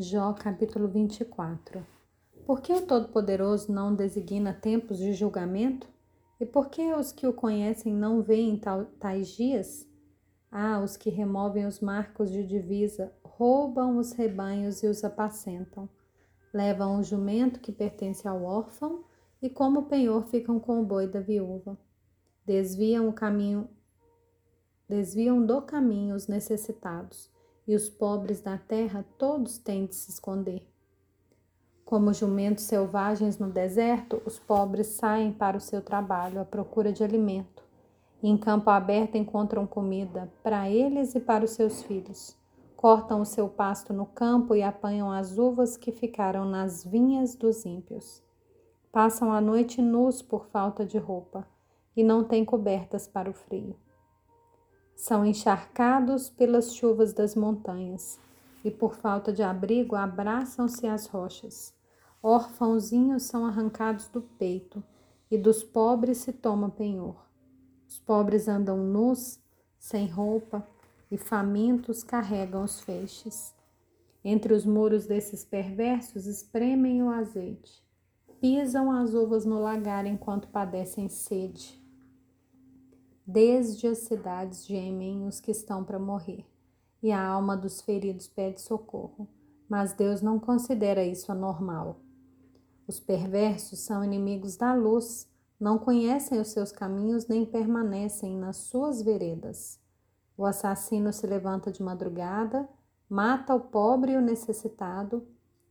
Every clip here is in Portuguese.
Jó capítulo 24 Por que o Todo-Poderoso não designa tempos de julgamento? E por que os que o conhecem não veem tais dias? Ah, os que removem os marcos de divisa, roubam os rebanhos e os apacentam. Levam o jumento que pertence ao órfão e como penhor ficam com o boi da viúva. Desviam o caminho desviam do caminho os necessitados e os pobres da terra todos têm de se esconder. Como jumentos selvagens no deserto, os pobres saem para o seu trabalho à procura de alimento. Em campo aberto encontram comida para eles e para os seus filhos. Cortam o seu pasto no campo e apanham as uvas que ficaram nas vinhas dos ímpios. Passam a noite nus por falta de roupa e não têm cobertas para o frio são encharcados pelas chuvas das montanhas e por falta de abrigo abraçam-se às rochas. Órfãozinhos são arrancados do peito e dos pobres se toma penhor. Os pobres andam nus, sem roupa, e famintos carregam os feixes. Entre os muros desses perversos espremem o azeite, pisam as uvas no lagar enquanto padecem sede. Desde as cidades gemem os que estão para morrer, e a alma dos feridos pede socorro, mas Deus não considera isso anormal. Os perversos são inimigos da luz, não conhecem os seus caminhos nem permanecem nas suas veredas. O assassino se levanta de madrugada, mata o pobre e o necessitado,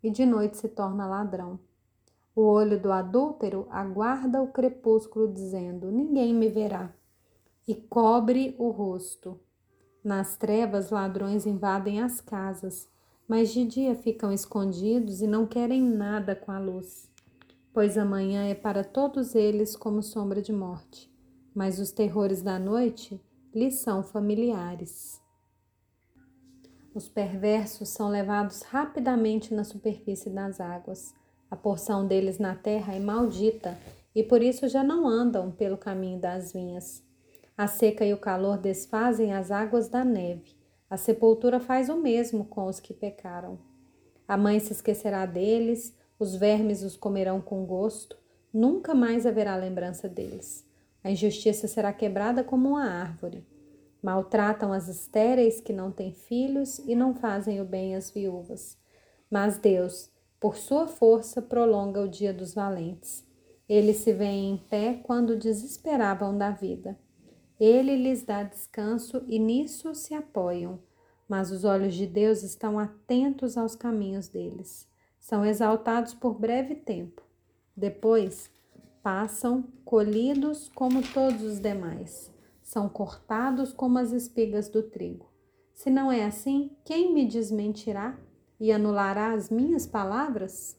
e de noite se torna ladrão. O olho do adúltero aguarda o crepúsculo, dizendo: Ninguém me verá e cobre o rosto. Nas trevas, ladrões invadem as casas, mas de dia ficam escondidos e não querem nada com a luz. Pois amanhã é para todos eles como sombra de morte, mas os terrores da noite lhes são familiares. Os perversos são levados rapidamente na superfície das águas. A porção deles na terra é maldita e por isso já não andam pelo caminho das vinhas. A seca e o calor desfazem as águas da neve. A sepultura faz o mesmo com os que pecaram. A mãe se esquecerá deles, os vermes os comerão com gosto, nunca mais haverá lembrança deles. A injustiça será quebrada como uma árvore. Maltratam as estéreis que não têm filhos e não fazem o bem às viúvas. Mas Deus, por sua força, prolonga o dia dos valentes. Eles se veem em pé quando desesperavam da vida. Ele lhes dá descanso e nisso se apoiam. Mas os olhos de Deus estão atentos aos caminhos deles. São exaltados por breve tempo. Depois passam colhidos como todos os demais. São cortados como as espigas do trigo. Se não é assim, quem me desmentirá e anulará as minhas palavras?